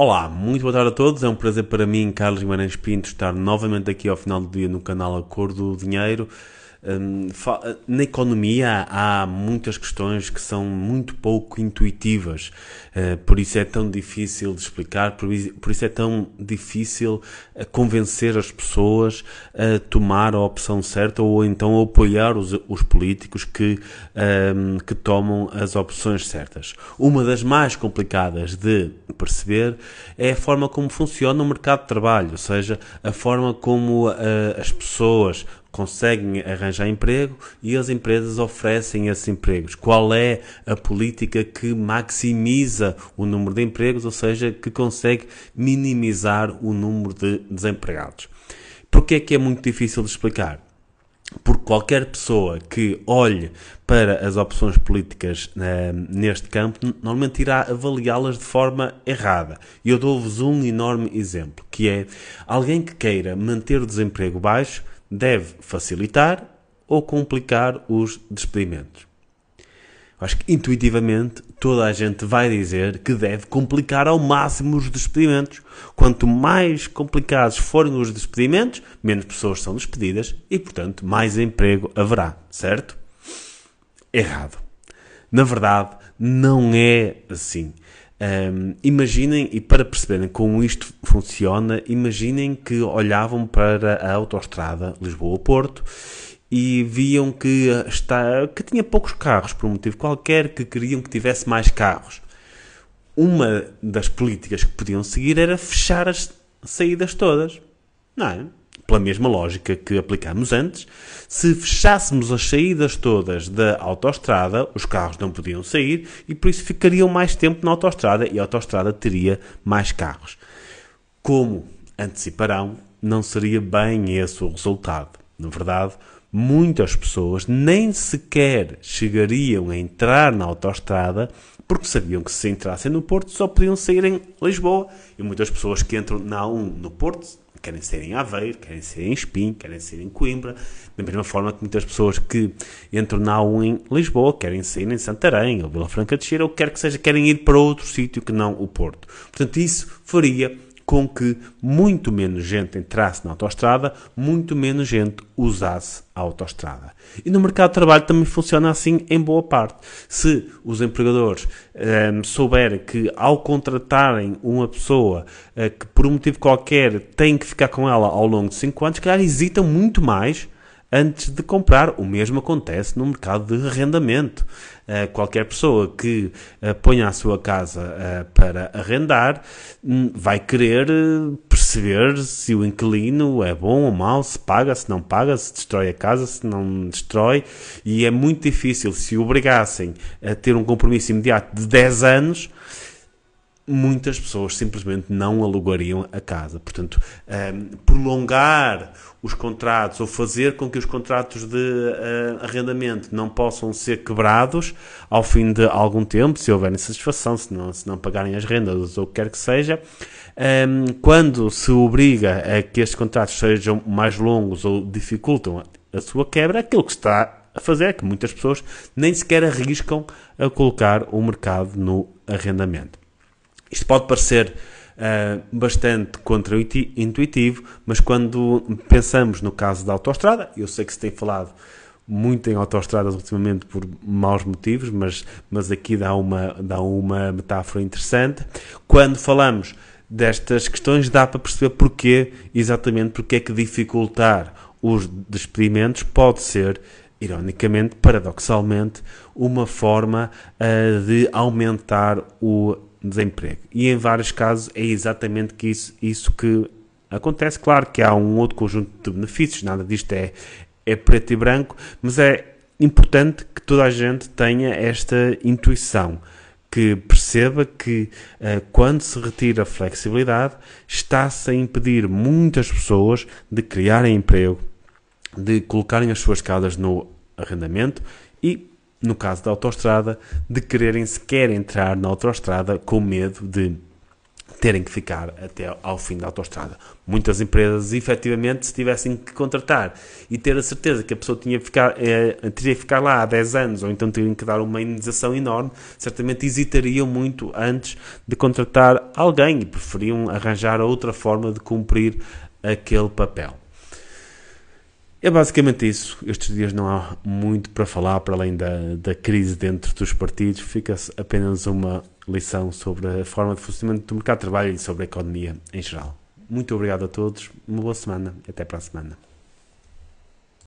Olá, muito boa tarde a todos. É um prazer para mim, Carlos Guimarães Pinto, estar novamente aqui ao final do dia no canal Acordo do Dinheiro. Hum, na economia há muitas questões que são muito pouco intuitivas, eh, por isso é tão difícil de explicar, por isso é tão difícil eh, convencer as pessoas a tomar a opção certa ou então apoiar os, os políticos que, um, que tomam as opções certas. Uma das mais complicadas de perceber é a forma como funciona o mercado de trabalho, ou seja, a forma como uh, as pessoas conseguem arranjar emprego e as empresas oferecem esses empregos. Qual é a política que maximiza o número de empregos, ou seja, que consegue minimizar o número de desempregados? Porquê é que é muito difícil de explicar? Porque qualquer pessoa que olhe para as opções políticas uh, neste campo normalmente irá avaliá-las de forma errada. E eu dou-vos um enorme exemplo, que é alguém que queira manter o desemprego baixo deve facilitar ou complicar os despedimentos. Acho que intuitivamente toda a gente vai dizer que deve complicar ao máximo os despedimentos. Quanto mais complicados forem os despedimentos, menos pessoas são despedidas e, portanto, mais emprego haverá, certo? Errado. Na verdade, não é assim. Um, imaginem, e para perceberem como isto funciona, imaginem que olhavam para a autoestrada Lisboa-Porto e viam que, está, que tinha poucos carros, por um motivo qualquer, que queriam que tivesse mais carros. Uma das políticas que podiam seguir era fechar as saídas todas. Não é? Pela mesma lógica que aplicamos antes, se fechássemos as saídas todas da autoestrada, os carros não podiam sair e por isso ficariam mais tempo na autoestrada e a autoestrada teria mais carros. Como anteciparão, não seria bem esse o resultado. Na verdade, muitas pessoas nem sequer chegariam a entrar na autoestrada porque sabiam que se entrassem no Porto só podiam sair em Lisboa. E muitas pessoas que entram na 1 no Porto querem ser em Aveiro, querem ser em Espinho, querem ser em Coimbra, da mesma forma que muitas pessoas que entram na A1 em Lisboa querem sair em Santarém ou Vila Franca de Xira, ou quer que seja, querem ir para outro sítio que não o Porto. Portanto, isso faria com que muito menos gente entrasse na autoestrada, muito menos gente usasse a autoestrada. E no mercado de trabalho também funciona assim em boa parte. Se os empregadores um, ehm, souberem que ao contratarem uma pessoa uh, que por um motivo qualquer tem que ficar com ela ao longo de 5 anos, calhar hesitam muito mais antes de comprar. O mesmo acontece no mercado de arrendamento. Uh, qualquer pessoa que uh, ponha a sua casa uh, para arrendar um, vai querer perceber se o inquilino é bom ou mau, se paga, se não paga, se destrói a casa, se não destrói. E é muito difícil se obrigassem a ter um compromisso imediato de 10 anos muitas pessoas simplesmente não alugariam a casa. Portanto, um, ehm, prolongar os contratos ou fazer com que os contratos de uh, arrendamento não possam ser quebrados ao fim de algum tempo, se houver insatisfação, se não, se não pagarem as rendas ou o que quer que seja. Um, ehm, quando se obriga a que estes contratos sejam mais longos ou dificultam a, a sua quebra, aquilo que está a fazer é que muitas pessoas nem sequer arriscam a colocar o mercado no arrendamento. Isto pode parecer uh, bastante contra-intuitivo, mas quando pensamos no caso da autoestrada, eu sei que se tem falado muito em autoestradas ultimamente por maus motivos, mas, mas aqui dá uma, dá uma metáfora interessante. Quando falamos destas questões, dá para perceber porquê, exatamente porque é que dificultar os despedimentos pode ser, ironicamente, paradoxalmente, uma forma uh, de aumentar o desemprego. E em vários casos é exatamente que isso, isso que acontece. Claro que há um outro conjunto de benefícios, nada disto é, é preto e branco, mas é importante que toda a gente tenha esta intuição, que perceba que uh, quando se retira a flexibilidade, está-se a impedir muitas pessoas de criarem emprego, de colocarem as suas casas no arrendamento e no caso da autoestrada, de quererem sequer entrar na autoestrada com medo de terem que ficar até ao fim da autostrada. Muitas empresas, efetivamente, se tivessem que contratar e ter a certeza que a pessoa tinha ficar, eh, teria que ficar lá há 10 anos, ou então teriam que dar uma indenização enorme, certamente hesitariam muito antes de contratar alguém e preferiam arranjar outra forma de cumprir aquele papel. É basicamente isso. Estes dias não há muito para falar, para além da, da crise dentro dos partidos. Fica-se apenas uma lição sobre a forma de funcionamento do mercado de trabalho e sobre a economia em geral. Muito obrigado a todos, uma boa semana até para a semana.